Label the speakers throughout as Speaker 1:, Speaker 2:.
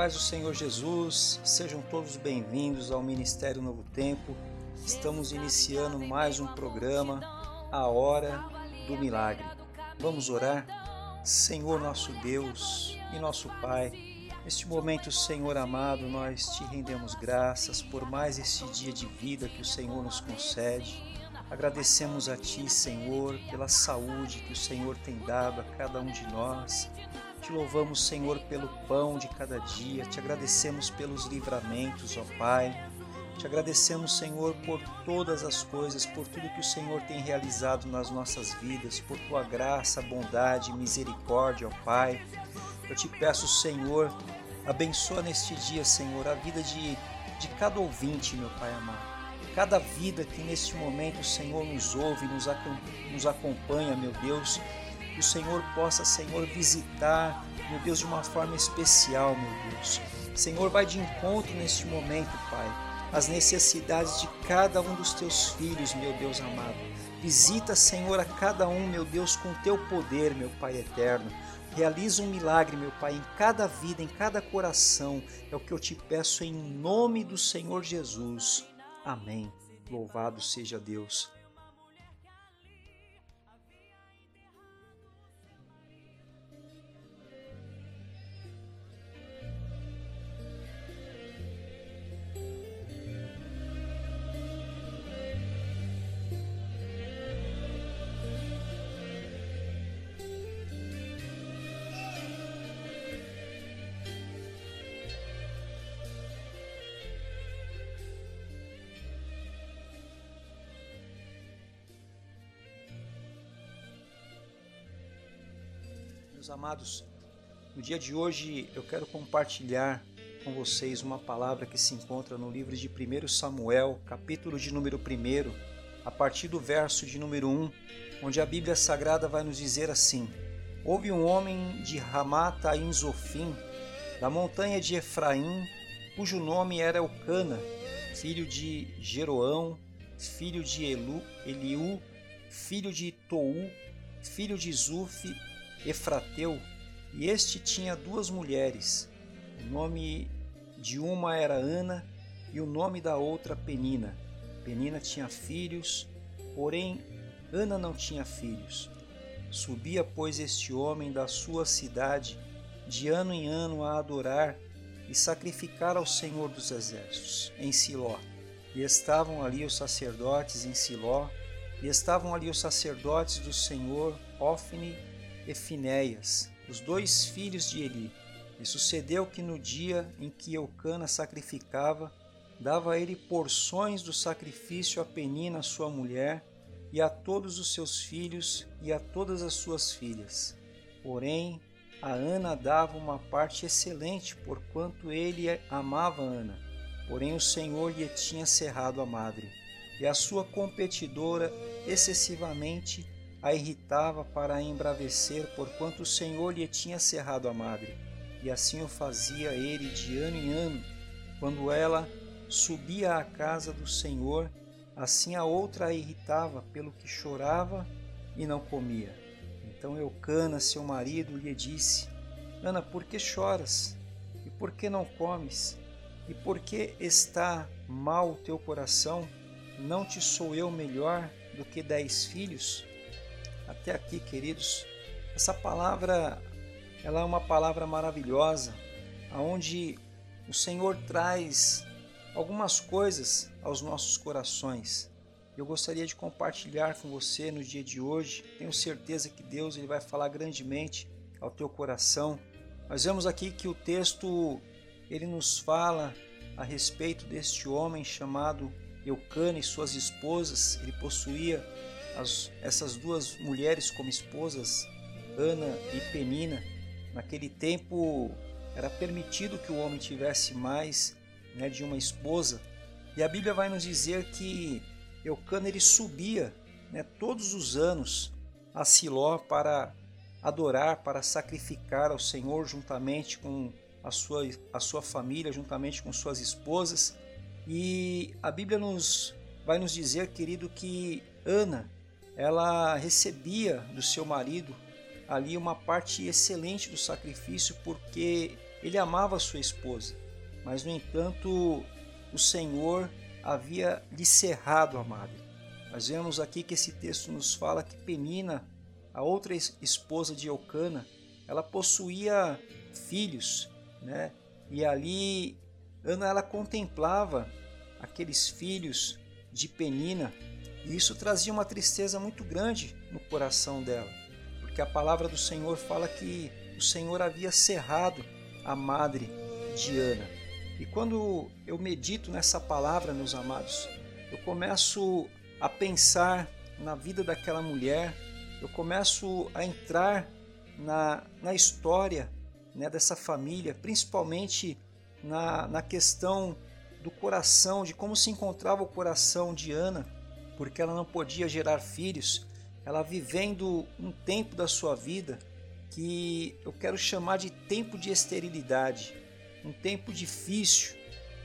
Speaker 1: paz do Senhor Jesus, sejam todos bem-vindos ao Ministério Novo Tempo. Estamos iniciando mais um programa, A Hora do Milagre. Vamos orar? Senhor nosso Deus e nosso Pai, neste momento, Senhor amado, nós te rendemos graças por mais este dia de vida que o Senhor nos concede. Agradecemos a Ti, Senhor, pela saúde que o Senhor tem dado a cada um de nós te louvamos, Senhor, pelo pão de cada dia, te agradecemos pelos livramentos, ó Pai. Te agradecemos, Senhor, por todas as coisas, por tudo que o Senhor tem realizado nas nossas vidas, por tua graça, bondade, misericórdia, ó Pai. Eu te peço, Senhor, abençoa neste dia, Senhor, a vida de, de cada ouvinte, meu Pai amado. Cada vida que neste momento o Senhor nos ouve, nos, nos acompanha, meu Deus, o Senhor possa, Senhor, visitar, meu Deus, de uma forma especial, meu Deus. Senhor, vai de encontro neste momento, Pai, as necessidades de cada um dos teus filhos, meu Deus amado. Visita, Senhor, a cada um, meu Deus, com teu poder, meu Pai eterno. Realiza um milagre, meu Pai, em cada vida, em cada coração. É o que eu te peço em nome do Senhor Jesus. Amém. Louvado seja Deus. Meus amados, no dia de hoje eu quero compartilhar com vocês uma palavra que se encontra no livro de 1 Samuel, capítulo de número 1, a partir do verso de número 1, onde a Bíblia Sagrada vai nos dizer assim: Houve um homem de Ramata em Zofim, da montanha de Efraim, cujo nome era Eucana, filho de Jeroão, filho de Elu, Eliú, filho de Tou, filho de Zuf, Efrateu, e este tinha duas mulheres. O nome de uma era Ana e o nome da outra Penina. Penina tinha filhos, porém Ana não tinha filhos. Subia, pois, este homem da sua cidade de ano em ano a adorar e sacrificar ao Senhor dos Exércitos, em Siló. E estavam ali os sacerdotes em Siló, e estavam ali os sacerdotes do Senhor, Ofne e Finéias, os dois filhos de Eli. E sucedeu que no dia em que Eucana sacrificava, dava ele porções do sacrifício a Penina, sua mulher, e a todos os seus filhos e a todas as suas filhas. Porém, a Ana dava uma parte excelente, porquanto ele amava Ana. Porém, o Senhor lhe tinha cerrado a madre, e a sua competidora excessivamente a irritava para a embravecer, porquanto o Senhor lhe tinha cerrado a madre. E assim o fazia ele de ano em ano, quando ela subia à casa do Senhor, assim a outra a irritava, pelo que chorava e não comia. Então Eucana, seu marido, lhe disse: Ana, por que choras? E por que não comes? E por que está mal o teu coração? Não te sou eu melhor do que dez filhos? Até aqui, queridos. Essa palavra, ela é uma palavra maravilhosa, aonde o Senhor traz algumas coisas aos nossos corações. Eu gostaria de compartilhar com você no dia de hoje. Tenho certeza que Deus ele vai falar grandemente ao teu coração. Nós vemos aqui que o texto ele nos fala a respeito deste homem chamado Eucana e suas esposas. Ele possuía as, essas duas mulheres como esposas, Ana e Penina, naquele tempo era permitido que o homem tivesse mais né, de uma esposa. E a Bíblia vai nos dizer que Eucana ele subia né, todos os anos a Siló para adorar, para sacrificar ao Senhor juntamente com a sua, a sua família, juntamente com suas esposas. E a Bíblia nos vai nos dizer, querido, que Ana ela recebia do seu marido ali uma parte excelente do sacrifício, porque ele amava sua esposa, mas no entanto o Senhor havia lhe cerrado a madre. Nós vemos aqui que esse texto nos fala que Penina, a outra esposa de Eucana, ela possuía filhos, né? E ali Ana ela contemplava aqueles filhos de Penina, e isso trazia uma tristeza muito grande no coração dela, porque a palavra do Senhor fala que o Senhor havia cerrado a madre de Ana. E quando eu medito nessa palavra, meus amados, eu começo a pensar na vida daquela mulher, eu começo a entrar na, na história né, dessa família, principalmente na, na questão do coração, de como se encontrava o coração de Ana, porque ela não podia gerar filhos, ela vivendo um tempo da sua vida que eu quero chamar de tempo de esterilidade, um tempo difícil,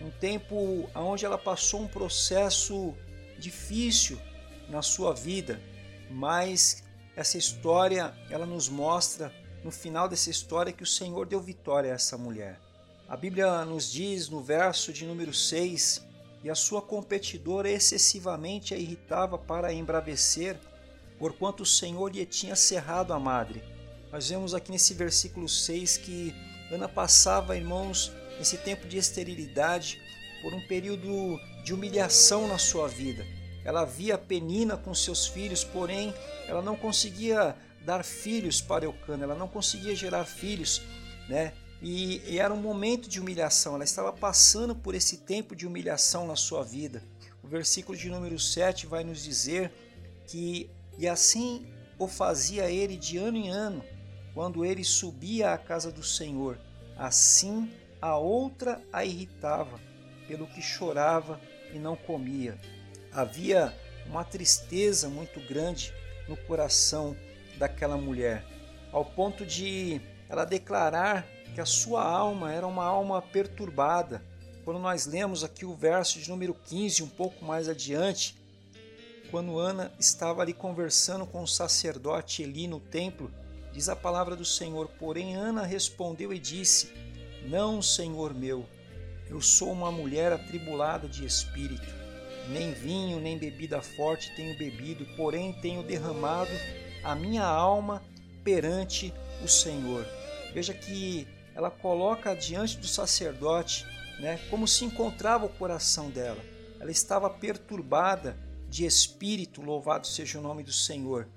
Speaker 1: um tempo onde ela passou um processo difícil na sua vida, mas essa história ela nos mostra no final dessa história que o Senhor deu vitória a essa mulher. A Bíblia nos diz no verso de número 6: E a sua competidora excessivamente a irritava para a embravecer, porquanto o Senhor lhe tinha cerrado a madre. Nós vemos aqui nesse versículo 6 que Ana passava, irmãos, esse tempo de esterilidade por um período de humilhação na sua vida. Ela via Penina com seus filhos, porém ela não conseguia dar filhos para Eucana, ela não conseguia gerar filhos, né? E, e, era um momento de humilhação, ela estava passando por esse tempo de humilhação na sua vida. O versículo de número 7 vai nos dizer que, e assim o fazia ele de ano em ano, quando ele subia à casa do Senhor, assim a outra a irritava, pelo que chorava e não comia. Havia uma tristeza muito grande no coração daquela mulher, ao ponto de ela declarar que a sua alma era uma alma perturbada. Quando nós lemos aqui o verso de número 15, um pouco mais adiante, quando Ana estava ali conversando com o sacerdote Eli no templo, diz a palavra do Senhor: Porém, Ana respondeu e disse: Não, Senhor meu, eu sou uma mulher atribulada de espírito. Nem vinho, nem bebida forte tenho bebido, porém tenho derramado a minha alma perante o Senhor. Veja que ela coloca diante do sacerdote né, como se encontrava o coração dela. Ela estava perturbada de espírito, louvado seja o nome do Senhor.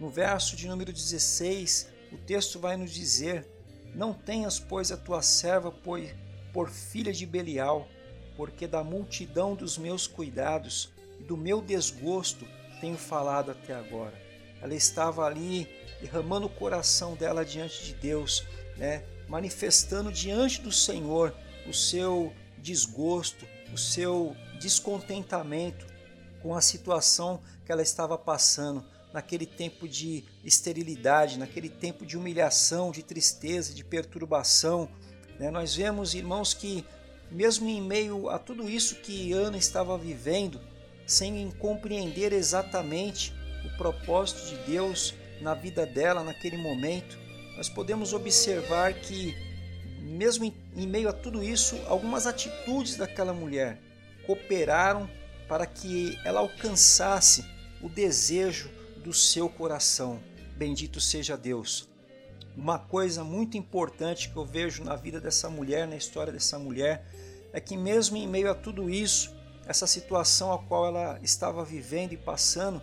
Speaker 1: No verso de número 16, o texto vai nos dizer: Não tenhas, pois, a tua serva por, por filha de Belial, porque da multidão dos meus cuidados e do meu desgosto tenho falado até agora. Ela estava ali derramando o coração dela diante de Deus, né? Manifestando diante do Senhor o seu desgosto, o seu descontentamento com a situação que ela estava passando naquele tempo de esterilidade, naquele tempo de humilhação, de tristeza, de perturbação. Né? Nós vemos, irmãos, que mesmo em meio a tudo isso que Ana estava vivendo, sem compreender exatamente o propósito de Deus na vida dela naquele momento, nós podemos observar que, mesmo em, meio a tudo isso, algumas atitudes daquela mulher cooperaram para que ela alcançasse o desejo do seu coração. Bendito seja Deus. Uma coisa muito importante que eu vejo na vida dessa mulher, na história dessa mulher, é que mesmo em meio a tudo isso, essa situação a qual ela estava vivendo e passando,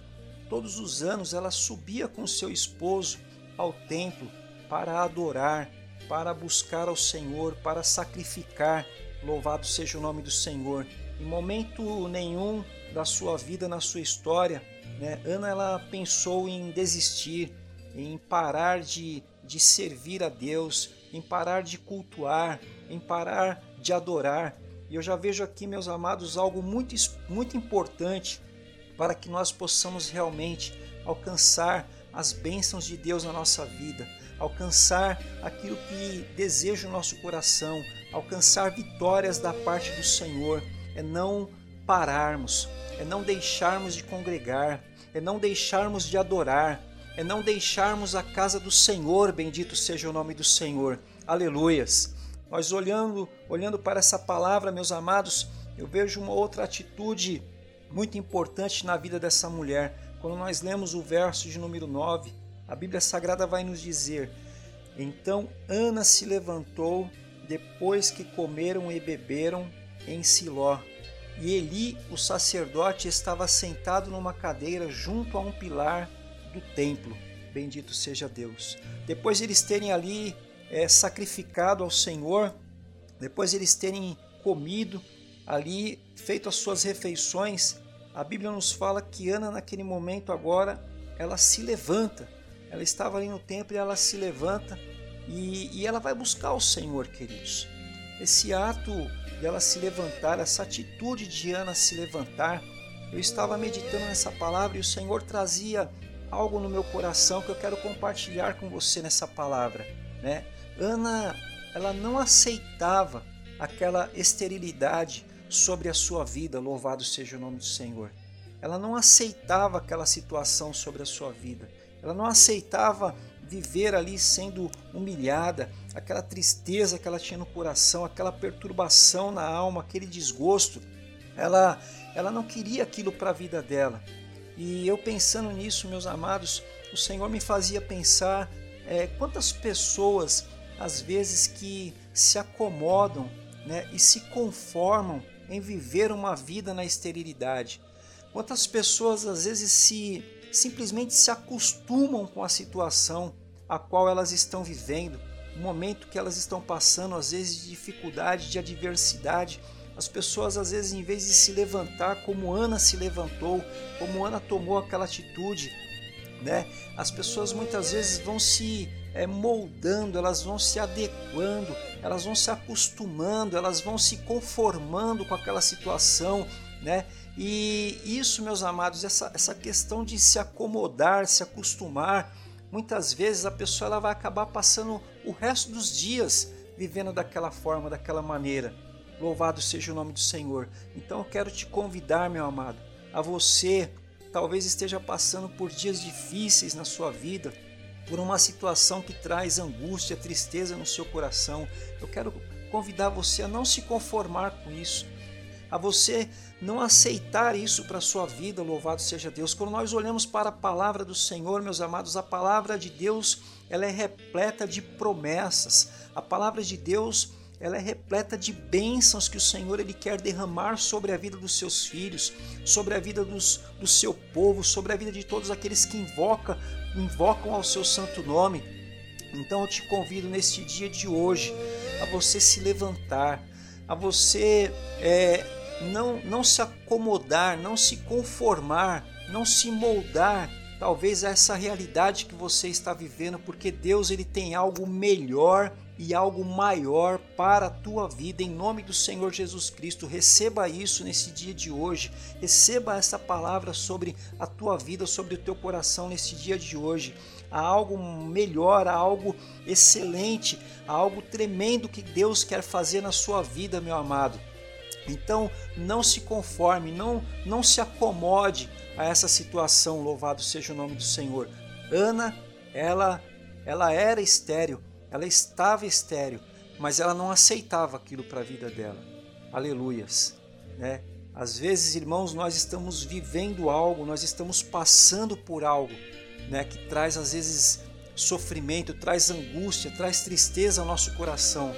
Speaker 1: todos os anos ela subia com seu esposo ao templo para adorar, para buscar ao Senhor, para sacrificar. Louvado seja o nome do Senhor. Em momento nenhum da sua vida, na sua história, né, Ana ela pensou em desistir, em parar de, de servir a Deus, em parar de cultuar, em parar de adorar. E eu já vejo aqui, meus amados, algo muito, muito importante para que nós possamos realmente alcançar as bênçãos de Deus na nossa vida alcançar aquilo que deseja o nosso coração, alcançar vitórias da parte do Senhor, é não pararmos, é não deixarmos de congregar, é não deixarmos de adorar, é não deixarmos a casa do Senhor, bendito seja o nome do Senhor. Aleluias. Nós olhando, olhando para essa palavra, meus amados, eu vejo uma outra atitude muito importante na vida dessa mulher. Quando nós lemos o verso de número 9, a Bíblia Sagrada vai nos dizer: Então Ana se levantou depois que comeram e beberam em Siló. E Eli, o sacerdote, estava sentado numa cadeira junto a um pilar do templo. Bendito seja Deus. Depois de eles terem ali é, sacrificado ao Senhor, depois de eles terem comido ali, feito as suas refeições, a Bíblia nos fala que Ana, naquele momento agora, ela se levanta. Ela estava ali no templo e ela se levanta e, e ela vai buscar o Senhor, queridos. Esse ato dela se levantar, essa atitude de Ana se levantar, eu estava meditando nessa palavra e o Senhor trazia algo no meu coração que eu quero compartilhar com você nessa palavra, né? Ana, ela não aceitava aquela esterilidade sobre a sua vida, louvado seja o nome do Senhor. Ela não aceitava aquela situação sobre a sua vida. Ela não aceitava viver ali sendo humilhada, aquela tristeza que ela tinha no coração, aquela perturbação na alma, aquele desgosto. Ela, ela não queria aquilo para a vida dela. E eu pensando nisso, meus amados, o Senhor me fazia pensar é, quantas pessoas às vezes que se acomodam né, e se conformam em viver uma vida na esterilidade. Quantas pessoas às vezes se simplesmente se acostumam com a situação a qual elas estão vivendo, o momento que elas estão passando, às vezes de dificuldade, de adversidade. As pessoas às vezes em vez de se levantar como Ana se levantou, como Ana tomou aquela atitude, né? As pessoas muitas vezes vão se é, moldando, elas vão se adequando, elas vão se acostumando, elas vão se conformando com aquela situação, né? E isso, meus amados, essa, essa questão de se acomodar, se acostumar, muitas vezes a pessoa ela vai acabar passando o resto dos dias vivendo daquela forma, daquela maneira. Louvado seja o nome do Senhor. Então eu quero te convidar, meu amado, a você talvez esteja passando por dias difíceis na sua vida, por uma situação que traz angústia, tristeza no seu coração. Eu quero convidar você a não se conformar com isso, a você não aceitar isso para a sua vida, louvado seja Deus. Quando nós olhamos para a palavra do Senhor, meus amados, a palavra de Deus, ela é repleta de promessas. A palavra de Deus, ela é repleta de bênçãos que o Senhor ele quer derramar sobre a vida dos seus filhos, sobre a vida dos, do seu povo, sobre a vida de todos aqueles que invoca, invocam ao seu santo nome. Então eu te convido neste dia de hoje a você se levantar, a você é, não, não se acomodar, não se conformar, não se moldar talvez a essa realidade que você está vivendo, porque Deus ele tem algo melhor e algo maior para a tua vida em nome do Senhor Jesus Cristo. Receba isso nesse dia de hoje. Receba essa palavra sobre a tua vida, sobre o teu coração nesse dia de hoje. Há algo melhor, há algo excelente, há algo tremendo que Deus quer fazer na sua vida, meu amado. Então, não se conforme, não, não se acomode a essa situação, louvado seja o nome do Senhor. Ana, ela, ela era estéril, ela estava estéril, mas ela não aceitava aquilo para a vida dela. Aleluias, né? Às vezes, irmãos, nós estamos vivendo algo, nós estamos passando por algo, né, que traz às vezes sofrimento, traz angústia, traz tristeza ao nosso coração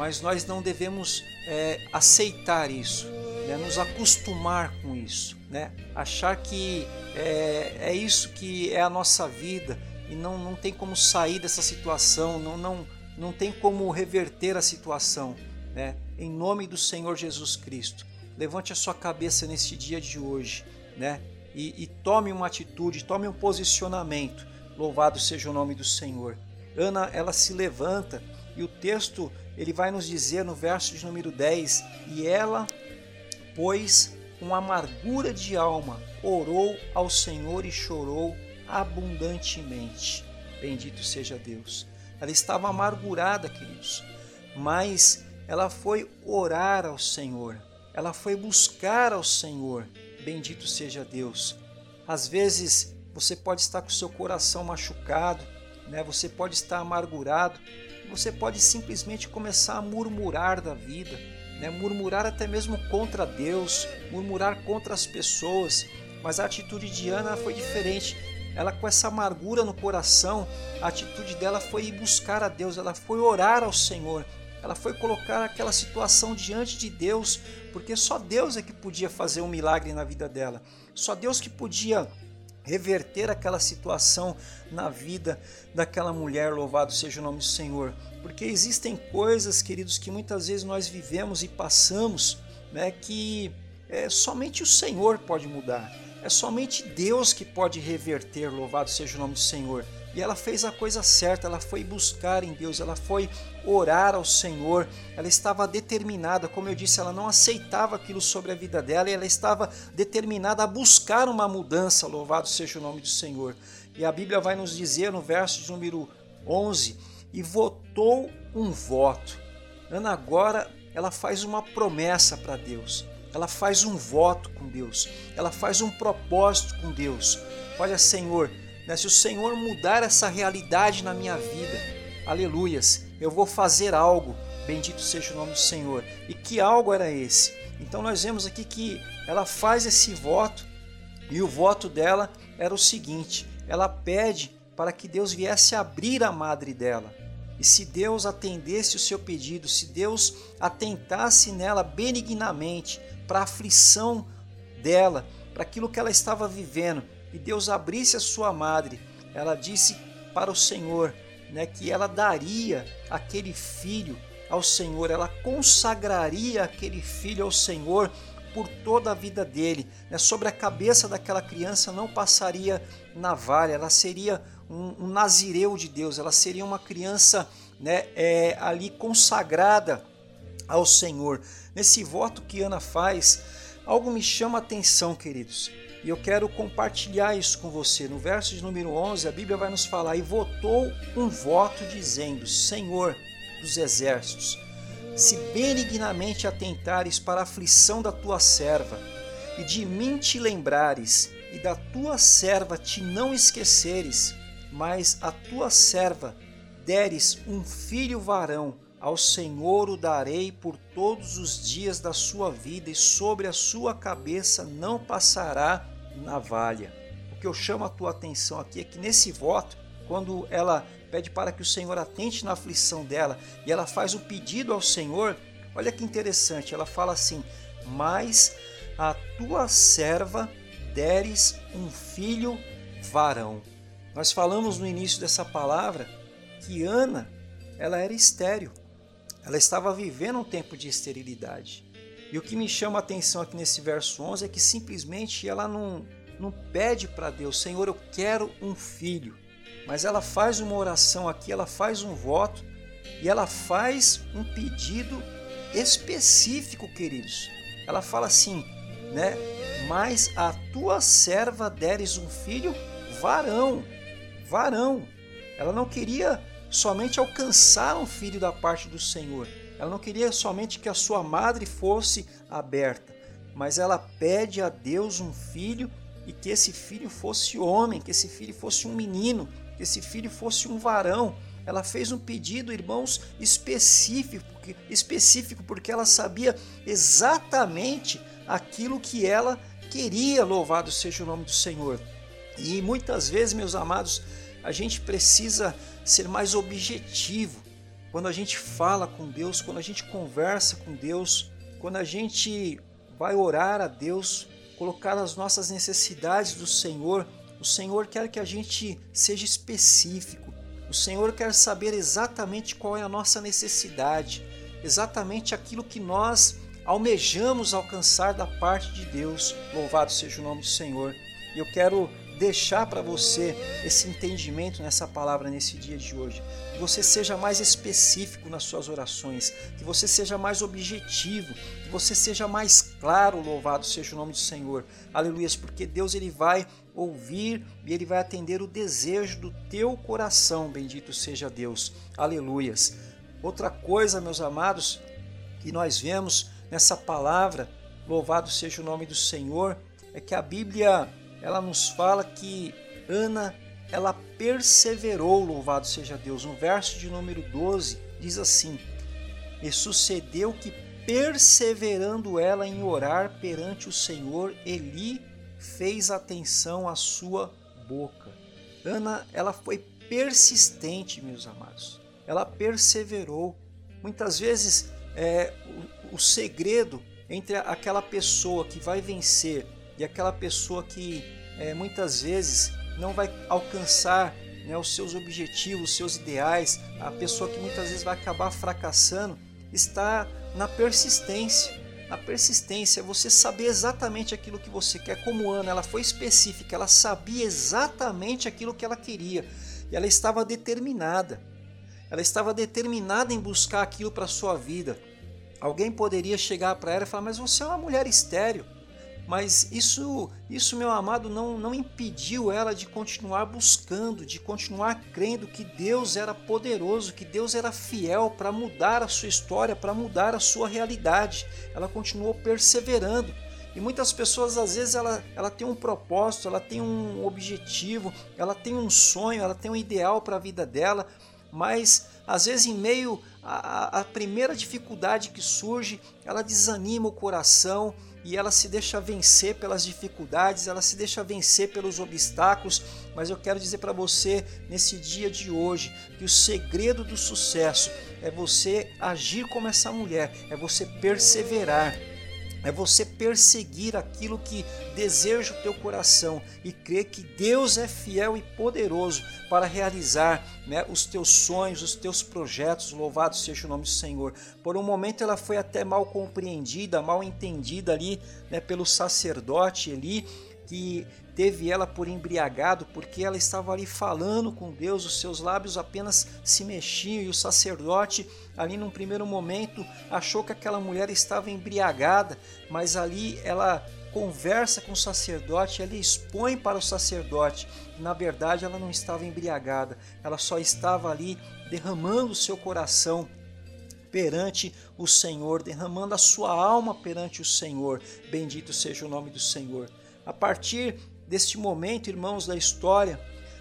Speaker 1: mas nós não devemos é, aceitar isso, né? nos acostumar com isso, né? achar que é, é isso que é a nossa vida e não, não tem como sair dessa situação, não, não, não tem como reverter a situação. Né? Em nome do Senhor Jesus Cristo, levante a sua cabeça neste dia de hoje né? e, e tome uma atitude, tome um posicionamento. Louvado seja o nome do Senhor. Ana, ela se levanta e o texto ele vai nos dizer no verso de número 10: E ela, pois, com amargura de alma, orou ao Senhor e chorou abundantemente. Bendito seja Deus. Ela estava amargurada, queridos, mas ela foi orar ao Senhor, ela foi buscar ao Senhor. Bendito seja Deus. Às vezes você pode estar com seu coração machucado, né? Você pode estar amargurado, você pode simplesmente começar a murmurar da vida, né? murmurar até mesmo contra Deus, murmurar contra as pessoas. Mas a atitude de Ana foi diferente. Ela, com essa amargura no coração, a atitude dela foi ir buscar a Deus, ela foi orar ao Senhor, ela foi colocar aquela situação diante de Deus, porque só Deus é que podia fazer um milagre na vida dela, só Deus que podia reverter aquela situação na vida daquela mulher, louvado seja o nome do Senhor. Porque existem coisas, queridos, que muitas vezes nós vivemos e passamos, né, que é, somente o Senhor pode mudar. É somente Deus que pode reverter, louvado seja o nome do Senhor. E ela fez a coisa certa, ela foi buscar em Deus, ela foi orar ao Senhor, ela estava determinada, como eu disse, ela não aceitava aquilo sobre a vida dela e ela estava determinada a buscar uma mudança, louvado seja o nome do Senhor. E a Bíblia vai nos dizer no verso de número 11: e votou um voto. Ana agora ela faz uma promessa para Deus ela faz um voto com Deus, ela faz um propósito com Deus. Olha, Senhor, né, se o Senhor mudar essa realidade na minha vida, aleluias, eu vou fazer algo, bendito seja o nome do Senhor. E que algo era esse? Então nós vemos aqui que ela faz esse voto e o voto dela era o seguinte: ela pede para que Deus viesse abrir a madre dela. E se Deus atendesse o seu pedido, se Deus atentasse nela benignamente, para a aflição dela, para aquilo que ela estava vivendo, e Deus abrisse a sua madre, ela disse para o Senhor né, que ela daria aquele filho ao Senhor, ela consagraria aquele filho ao Senhor por toda a vida dele. Né? Sobre a cabeça daquela criança não passaria navalha, ela seria um, um nazireu de Deus, ela seria uma criança né, é, ali consagrada ao Senhor. Nesse voto que Ana faz, algo me chama a atenção, queridos. E eu quero compartilhar isso com você. No verso de número 11, a Bíblia vai nos falar: E votou um voto dizendo: Senhor dos exércitos, se benignamente atentares para a aflição da tua serva, e de mim te lembrares, e da tua serva te não esqueceres, mas a tua serva deres um filho varão, ao Senhor o darei por todos os dias da sua vida, e sobre a sua cabeça não passará navalha. O que eu chamo a tua atenção aqui é que nesse voto, quando ela pede para que o Senhor atente na aflição dela e ela faz o pedido ao Senhor, olha que interessante, ela fala assim: Mas a tua serva deres um filho varão. Nós falamos no início dessa palavra que Ana ela era estéril. Ela estava vivendo um tempo de esterilidade. E o que me chama a atenção aqui nesse verso 11 é que simplesmente ela não, não pede para Deus, Senhor, eu quero um filho. Mas ela faz uma oração aqui, ela faz um voto e ela faz um pedido específico, queridos. Ela fala assim, né? Mas a tua serva deres um filho varão, varão. Ela não queria somente alcançar um filho da parte do Senhor. Ela não queria somente que a sua madre fosse aberta, mas ela pede a Deus um filho e que esse filho fosse homem, que esse filho fosse um menino, que esse filho fosse um varão. Ela fez um pedido, irmãos, específico, específico porque ela sabia exatamente aquilo que ela queria. Louvado seja o nome do Senhor. E muitas vezes, meus amados, a gente precisa ser mais objetivo quando a gente fala com Deus, quando a gente conversa com Deus, quando a gente vai orar a Deus, colocar as nossas necessidades do Senhor. O Senhor quer que a gente seja específico. O Senhor quer saber exatamente qual é a nossa necessidade, exatamente aquilo que nós almejamos alcançar da parte de Deus. Louvado seja o nome do Senhor. E eu quero deixar para você esse entendimento nessa palavra nesse dia de hoje. Que você seja mais específico nas suas orações, que você seja mais objetivo, que você seja mais claro, louvado seja o nome do Senhor. Aleluia, porque Deus ele vai ouvir e ele vai atender o desejo do teu coração, bendito seja Deus. Aleluias. Outra coisa, meus amados, que nós vemos nessa palavra, louvado seja o nome do Senhor, é que a Bíblia ela nos fala que Ana ela perseverou, louvado seja Deus. No verso de número 12 diz assim: E sucedeu que perseverando ela em orar perante o Senhor, Eli fez atenção à sua boca. Ana, ela foi persistente, meus amados. Ela perseverou. Muitas vezes é, o, o segredo entre aquela pessoa que vai vencer e aquela pessoa que é, muitas vezes não vai alcançar né, os seus objetivos, os seus ideais, a pessoa que muitas vezes vai acabar fracassando, está na persistência. A persistência é você saber exatamente aquilo que você quer. Como Ana, ela foi específica, ela sabia exatamente aquilo que ela queria e ela estava determinada. Ela estava determinada em buscar aquilo para sua vida. Alguém poderia chegar para ela e falar: Mas você é uma mulher estéreo. Mas isso, isso meu amado, não, não impediu ela de continuar buscando, de continuar crendo que Deus era poderoso, que Deus era fiel para mudar a sua história, para mudar a sua realidade. Ela continuou perseverando. E muitas pessoas, às vezes, ela, ela tem um propósito, ela tem um objetivo, ela tem um sonho, ela tem um ideal para a vida dela, mas às vezes, em meio à, à primeira dificuldade que surge, ela desanima o coração, e ela se deixa vencer pelas dificuldades, ela se deixa vencer pelos obstáculos, mas eu quero dizer para você nesse dia de hoje que o segredo do sucesso é você agir como essa mulher, é você perseverar é você perseguir aquilo que deseja o teu coração e crer que Deus é fiel e poderoso para realizar né, os teus sonhos, os teus projetos. Louvado seja o nome do Senhor. Por um momento ela foi até mal compreendida, mal entendida ali né, pelo sacerdote ali que teve ela por embriagado, porque ela estava ali falando com Deus, os seus lábios apenas se mexiam, e o sacerdote, ali num primeiro momento, achou que aquela mulher estava embriagada, mas ali ela conversa com o sacerdote, ela expõe para o sacerdote. Na verdade, ela não estava embriagada, ela só estava ali derramando o seu coração perante o Senhor, derramando a sua alma perante o Senhor. Bendito seja o nome do Senhor. A partir deste momento, irmãos da história,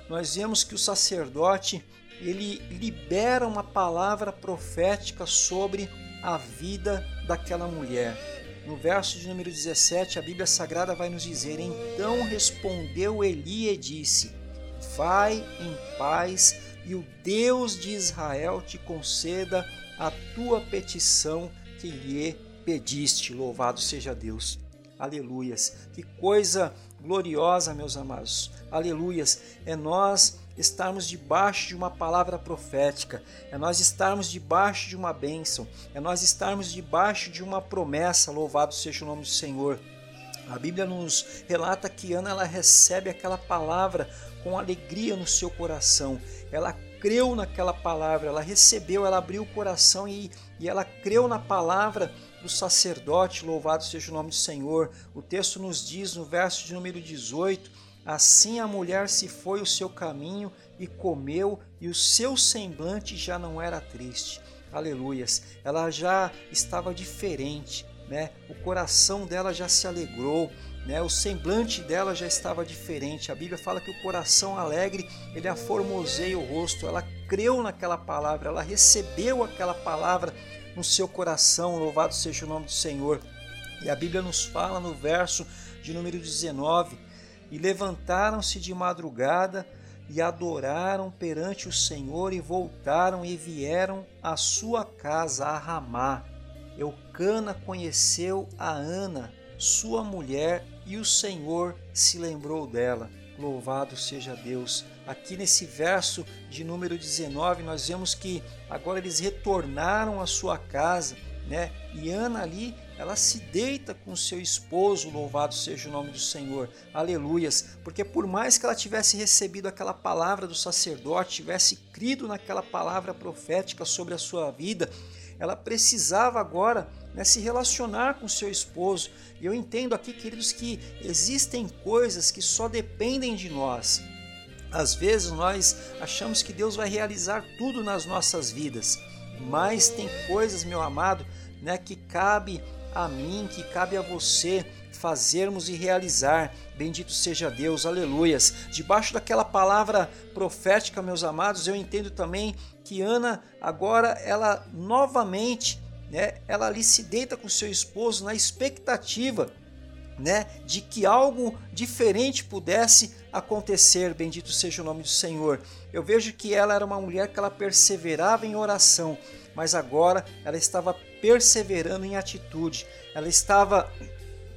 Speaker 1: nós vemos que o sacerdote ele libera uma palavra profética sobre a vida daquela mulher. No verso de número 17, a Bíblia Sagrada vai nos dizer: Então respondeu Eli e disse: Vai em paz, e o Deus de Israel te conceda a tua petição que lhe pediste. Louvado seja Deus. Aleluias. Que coisa gloriosa, meus amados. Aleluias. É nós estarmos debaixo de uma palavra profética, é nós estarmos debaixo de uma bênção, é nós estarmos debaixo de uma promessa. Louvado seja o nome do Senhor. A Bíblia nos relata que Ana ela recebe aquela palavra com alegria no seu coração. Ela creu naquela palavra, ela recebeu, ela abriu o coração e, e ela creu na palavra do sacerdote, louvado seja o nome do Senhor. O texto nos diz no verso de número 18: Assim a mulher se foi o seu caminho e comeu, e o seu semblante já não era triste. Aleluias. Ela já estava diferente, né? O coração dela já se alegrou, né? O semblante dela já estava diferente. A Bíblia fala que o coração alegre, ele aformoseia o rosto. Ela creu naquela palavra, ela recebeu aquela palavra no seu coração. Louvado seja o nome do Senhor. E a Bíblia nos fala no verso de número 19: E levantaram-se de madrugada e adoraram perante o Senhor e voltaram e vieram à sua casa a Ramá. Eucana conheceu a Ana, sua mulher, e o Senhor se lembrou dela. Louvado seja Deus. Aqui nesse verso de número 19, nós vemos que agora eles retornaram à sua casa, né? E Ana ali, ela se deita com seu esposo, louvado seja o nome do Senhor. Aleluias. Porque por mais que ela tivesse recebido aquela palavra do sacerdote, tivesse crido naquela palavra profética sobre a sua vida, ela precisava agora né, se relacionar com seu esposo. E eu entendo aqui, queridos, que existem coisas que só dependem de nós. Às vezes nós achamos que Deus vai realizar tudo nas nossas vidas, mas tem coisas, meu amado, né, que cabe a mim, que cabe a você fazermos e realizar. Bendito seja Deus, aleluias. Debaixo daquela palavra profética, meus amados, eu entendo também que Ana agora ela novamente, né, ela ali se deita com seu esposo na expectativa né, de que algo diferente pudesse acontecer. Bendito seja o nome do Senhor. Eu vejo que ela era uma mulher que ela perseverava em oração, mas agora ela estava perseverando em atitude. Ela estava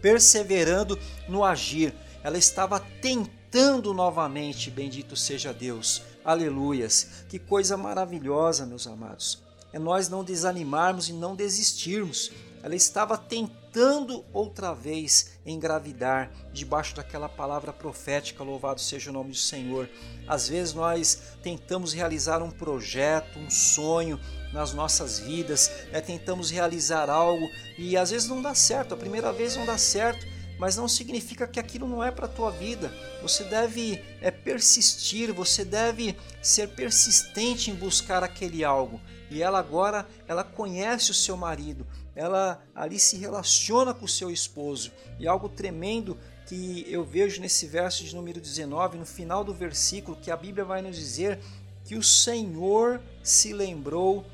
Speaker 1: perseverando no agir. Ela estava tentando novamente, bendito seja Deus. Aleluias. Que coisa maravilhosa, meus amados. É nós não desanimarmos e não desistirmos. Ela estava tentando outra vez engravidar debaixo daquela palavra profética, louvado seja o nome do Senhor. Às vezes nós tentamos realizar um projeto, um sonho nas nossas vidas, né? tentamos realizar algo e às vezes não dá certo, a primeira vez não dá certo, mas não significa que aquilo não é para a tua vida. Você deve é, persistir, você deve ser persistente em buscar aquele algo. E ela agora, ela conhece o seu marido, ela ali se relaciona com o seu esposo. E algo tremendo que eu vejo nesse verso de número 19, no final do versículo, que a Bíblia vai nos dizer que o Senhor se lembrou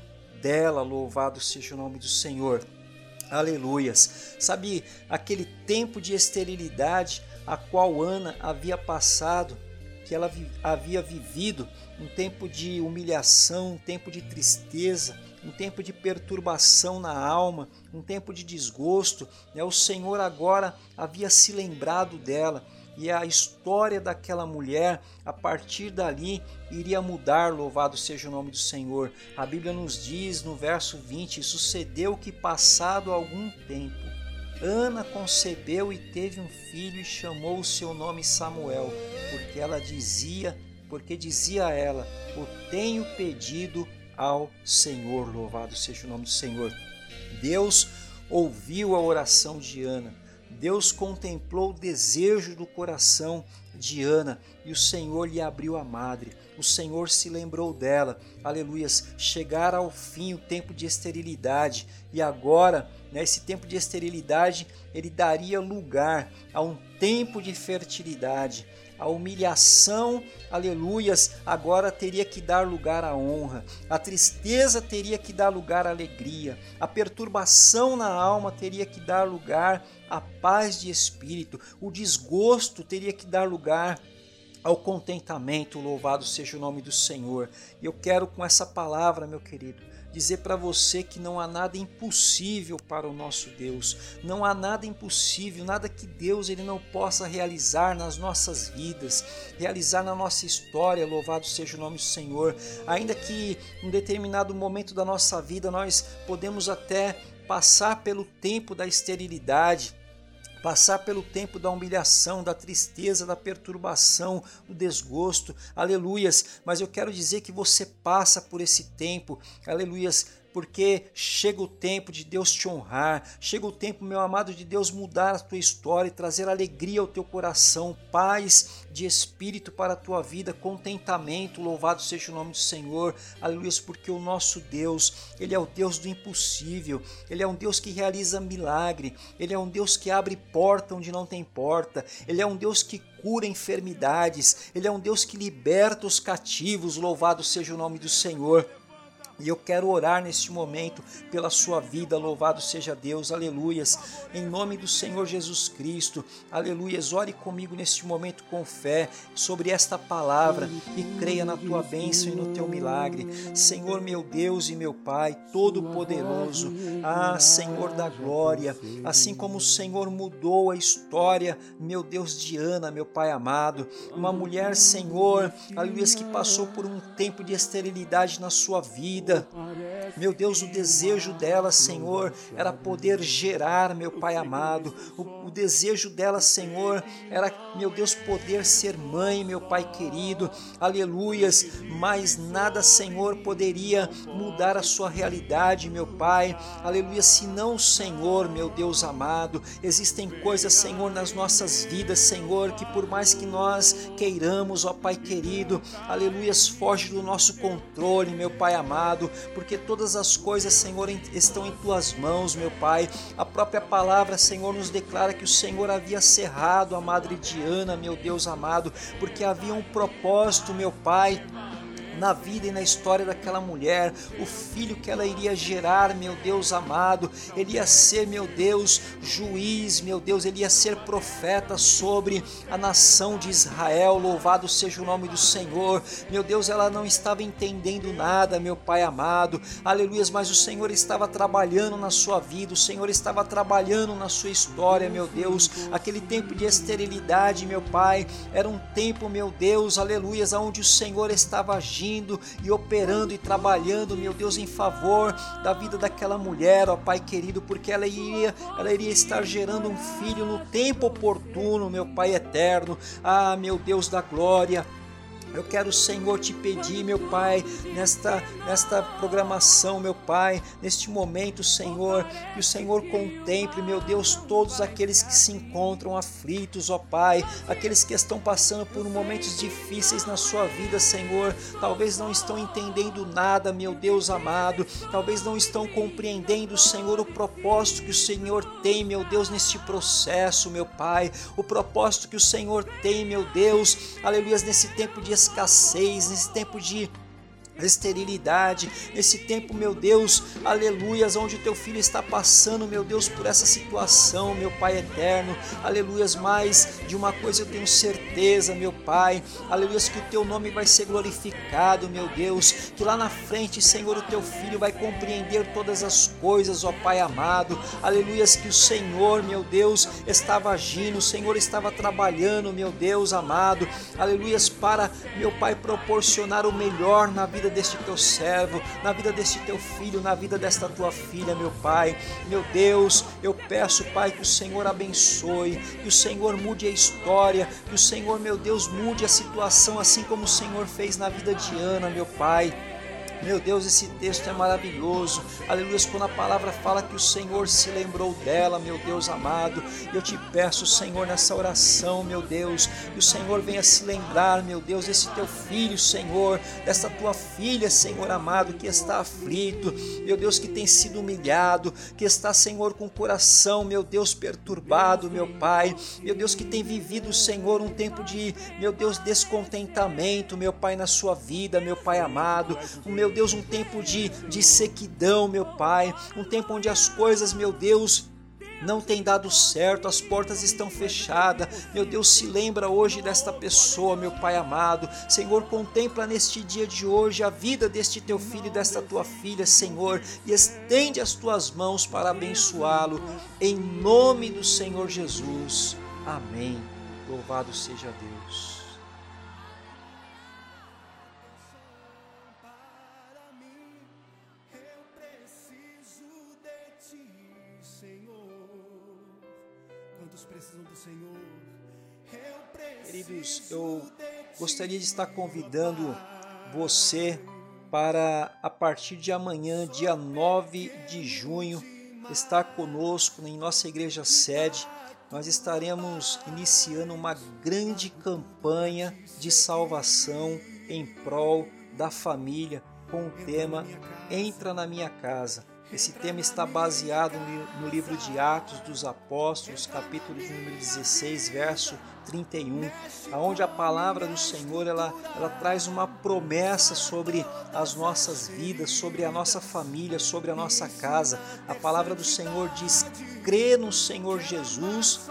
Speaker 1: dela, louvado seja o nome do Senhor. Aleluias. Sabe aquele tempo de esterilidade a qual Ana havia passado, que ela havia vivido, um tempo de humilhação, um tempo de tristeza, um tempo de perturbação na alma, um tempo de desgosto. Né? O Senhor agora havia se lembrado dela e a história daquela mulher, a partir dali, iria mudar, louvado seja o nome do Senhor. A Bíblia nos diz no verso 20: Sucedeu que, passado algum tempo, Ana concebeu e teve um filho e chamou o seu nome Samuel, porque ela dizia, porque dizia ela: O tenho pedido ao Senhor. Louvado seja o nome do Senhor. Deus ouviu a oração de Ana. Deus contemplou o desejo do coração de Ana e o Senhor lhe abriu a madre. O Senhor se lembrou dela. Aleluias. Chegar ao fim o tempo de esterilidade e agora, nesse tempo de esterilidade, ele daria lugar a um tempo de fertilidade a humilhação, aleluias, agora teria que dar lugar à honra, a tristeza teria que dar lugar à alegria, a perturbação na alma teria que dar lugar à paz de espírito, o desgosto teria que dar lugar ao contentamento, louvado seja o nome do Senhor. E eu quero com essa palavra, meu querido, dizer para você que não há nada impossível para o nosso Deus. Não há nada impossível, nada que Deus ele não possa realizar nas nossas vidas, realizar na nossa história. Louvado seja o nome do Senhor. Ainda que em determinado momento da nossa vida nós podemos até passar pelo tempo da esterilidade, passar pelo tempo da humilhação, da tristeza, da perturbação, do desgosto, aleluias. Mas eu quero dizer que você passa por esse tempo, aleluias, porque chega o tempo de Deus te honrar, chega o tempo, meu amado, de Deus mudar a tua história e trazer alegria ao teu coração, paz de espírito para a tua vida, contentamento, louvado seja o nome do Senhor, aleluia, porque o nosso Deus, Ele é o Deus do impossível, Ele é um Deus que realiza milagre, Ele é um Deus que abre porta onde não tem porta, Ele é um Deus que cura enfermidades, Ele é um Deus que liberta os cativos, louvado seja o nome do Senhor. E eu quero orar neste momento pela sua vida, louvado seja Deus, aleluias, em nome do Senhor Jesus Cristo, aleluias. Ore comigo neste momento com fé sobre esta palavra e creia na tua bênção e no teu milagre. Senhor, meu Deus e meu Pai, Todo-Poderoso, ah, Senhor da glória, assim como o Senhor mudou a história, meu Deus, de Ana, meu Pai amado, uma mulher, Senhor, aleluias, que passou por um tempo de esterilidade na sua vida vida. Meu Deus, o desejo dela, Senhor, era poder gerar, meu Pai amado. O, o, desejo dela, Senhor, era, meu Deus, poder ser mãe, meu Pai querido. Aleluias. Mas nada, Senhor, poderia mudar a sua realidade, meu Pai. Aleluia. Se não, Senhor, meu Deus amado, existem coisas, Senhor, nas nossas vidas, Senhor, que por mais que nós queiramos, ó Pai querido, aleluias, foge do nosso controle, meu Pai amado, porque todas todas as coisas, Senhor, estão em tuas mãos, meu Pai. A própria palavra, Senhor, nos declara que o Senhor havia cerrado a Madre Diana, meu Deus amado, porque havia um propósito, meu Pai na vida e na história daquela mulher, o filho que ela iria gerar, meu Deus amado, ele ia ser, meu Deus, juiz, meu Deus, ele ia ser profeta sobre a nação de Israel. Louvado seja o nome do Senhor. Meu Deus, ela não estava entendendo nada, meu Pai amado. Aleluias, mas o Senhor estava trabalhando na sua vida, o Senhor estava trabalhando na sua história, meu Deus. Aquele tempo de esterilidade, meu Pai, era um tempo, meu Deus, aleluias, onde o Senhor estava agindo agindo e operando e trabalhando, meu Deus, em favor da vida daquela mulher, ó Pai querido, porque ela iria, ela iria estar gerando um filho no tempo oportuno, meu Pai eterno. Ah, meu Deus da glória. Eu quero, Senhor, te pedir, meu Pai, nesta, nesta programação, meu Pai, neste momento, Senhor, que o Senhor contemple, meu Deus, todos aqueles que se encontram aflitos, ó Pai, aqueles que estão passando por momentos difíceis na sua vida, Senhor, talvez não estão entendendo nada, meu Deus amado, talvez não estão compreendendo, Senhor, o propósito que o Senhor tem, meu Deus, neste processo, meu Pai, o propósito que o Senhor tem, meu Deus, aleluia, nesse tempo de escassez, nesse tempo de esterilidade, nesse tempo, meu Deus, aleluias, onde o teu filho está passando, meu Deus, por essa situação, meu Pai eterno, aleluias, mas de uma coisa eu tenho certeza, meu Pai, aleluias, que o teu nome vai ser glorificado, meu Deus, que lá na frente, Senhor, o teu filho vai compreender todas as coisas, ó Pai amado, aleluias, que o Senhor, meu Deus, estava agindo, o Senhor estava trabalhando, meu Deus amado, aleluias, para, meu Pai, proporcionar o melhor na vida vida deste teu servo, na vida deste teu filho, na vida desta tua filha, meu Pai. Meu Deus, eu peço, Pai, que o Senhor abençoe, que o Senhor mude a história, que o Senhor, meu Deus, mude a situação, assim como o Senhor fez na vida de Ana, meu Pai. Meu Deus, esse texto é maravilhoso. Aleluia. Quando a palavra fala que o Senhor se lembrou dela, meu Deus amado. Eu te peço, Senhor, nessa oração, meu Deus, que o Senhor venha se lembrar, meu Deus, desse teu filho, Senhor, dessa tua filha, Senhor amado, que está aflito, meu Deus, que tem sido humilhado, que está, Senhor, com o coração, meu Deus, perturbado, meu Pai. Meu Deus, que tem vivido, Senhor, um tempo de, meu Deus, descontentamento, meu Pai, na sua vida, meu Pai amado. O meu meu Deus, um tempo de, de sequidão, meu Pai, um tempo onde as coisas, meu Deus, não tem dado certo, as portas estão fechadas. Meu Deus, se lembra hoje desta pessoa, meu Pai amado. Senhor, contempla neste dia de hoje a vida deste teu filho e desta tua filha, Senhor, e estende as tuas mãos para abençoá-lo. Em nome do Senhor Jesus. Amém. Louvado seja Deus. Queridos, eu gostaria de estar convidando você para a partir de amanhã, dia 9 de junho, estar conosco em nossa igreja sede. Nós estaremos iniciando uma grande campanha de salvação em prol da família com o tema Entra na minha casa. Esse tema está baseado no livro de Atos dos Apóstolos, capítulo número 16, verso 31, aonde a palavra do Senhor ela, ela traz uma promessa sobre as nossas vidas, sobre a nossa família, sobre a nossa casa. A palavra do Senhor diz: crê no Senhor Jesus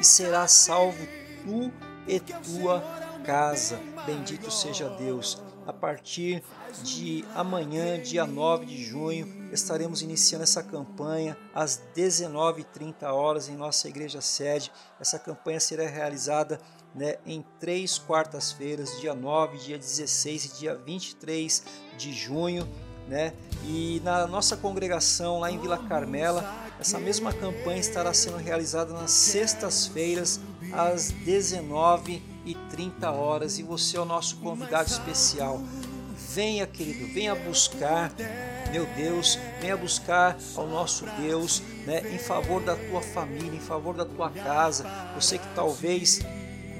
Speaker 1: e será salvo tu e tua casa. Bendito seja Deus. A partir de amanhã, dia 9 de junho, estaremos iniciando essa campanha às 19h30 horas em nossa igreja sede. Essa campanha será realizada né, em três quartas-feiras, dia 9, dia 16 e dia 23 de junho. Né? E na nossa congregação lá em Vila Carmela, essa mesma campanha estará sendo realizada nas sextas-feiras às 19h30 horas e você é o nosso convidado especial. Venha, querido, venha buscar, meu Deus, venha buscar ao nosso Deus, né, em favor da tua família, em favor da tua casa. Sei que talvez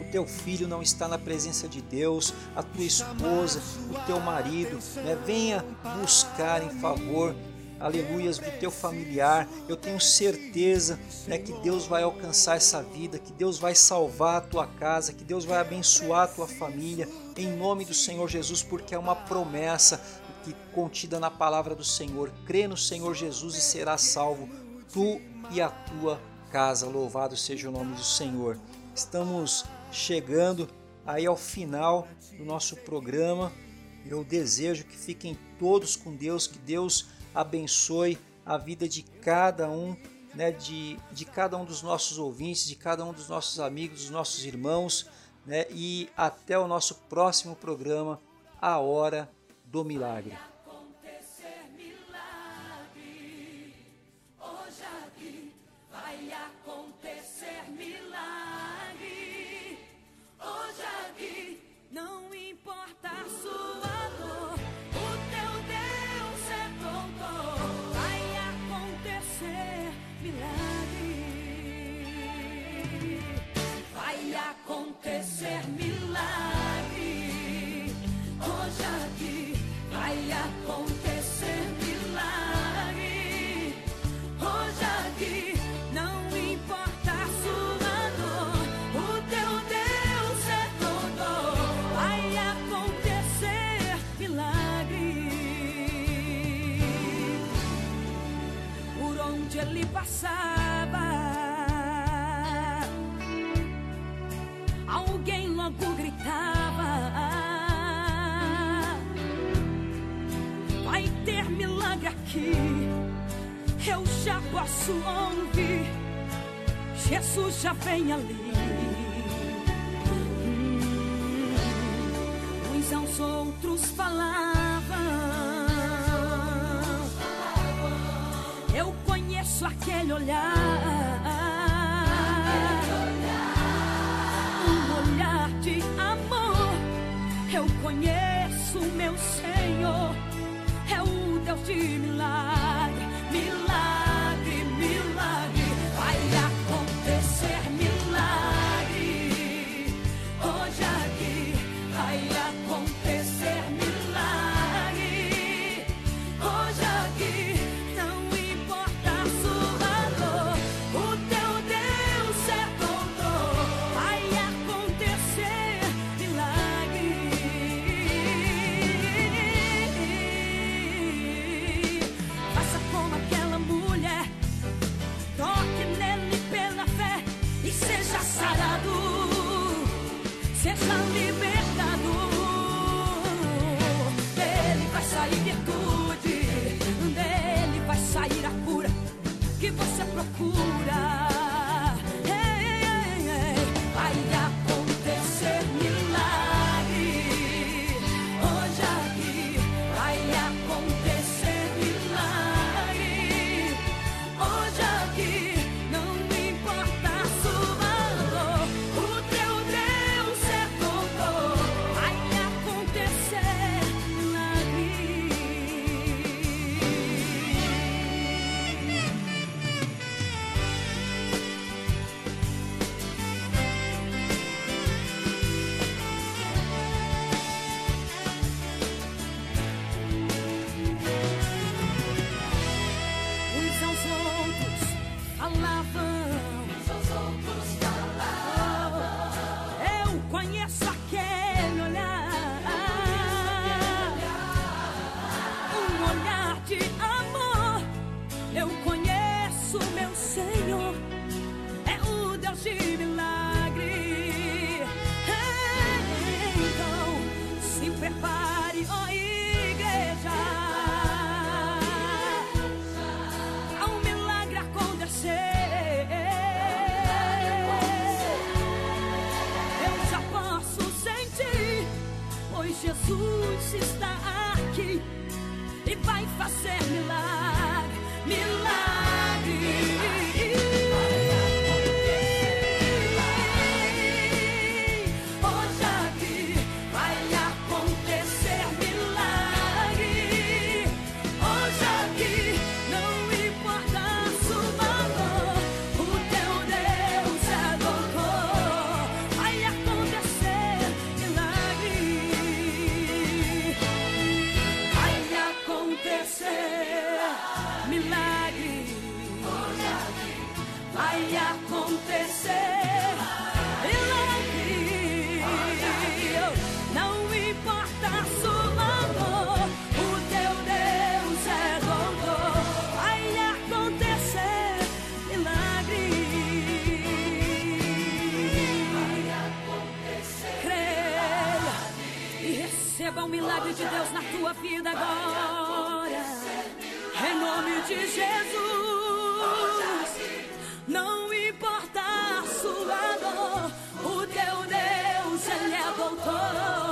Speaker 1: o teu filho não está na presença de Deus, a tua esposa, o teu marido, né? venha buscar em favor aleluias, do teu familiar. Eu tenho certeza né, que Deus vai alcançar essa vida, que Deus vai salvar a tua casa, que Deus vai abençoar a tua família, em nome do Senhor Jesus, porque é uma promessa que contida na palavra do Senhor. Crê no Senhor Jesus e será salvo, tu e a tua casa. Louvado seja o nome do Senhor. Estamos chegando aí ao final do nosso programa. Eu desejo que fiquem todos com Deus, que Deus abençoe a vida de cada um, né, de, de cada um dos nossos ouvintes, de cada um dos nossos amigos, dos nossos irmãos, né, e até o nosso próximo programa, A Hora do Milagre.
Speaker 2: Posso Já vem ali. Hum, uns aos outros falavam. Eu conheço aquele olhar. um milagre de Deus na tua vida agora. Em nome de Jesus. Não importa a sua dor, o teu Deus, Ele é doutor.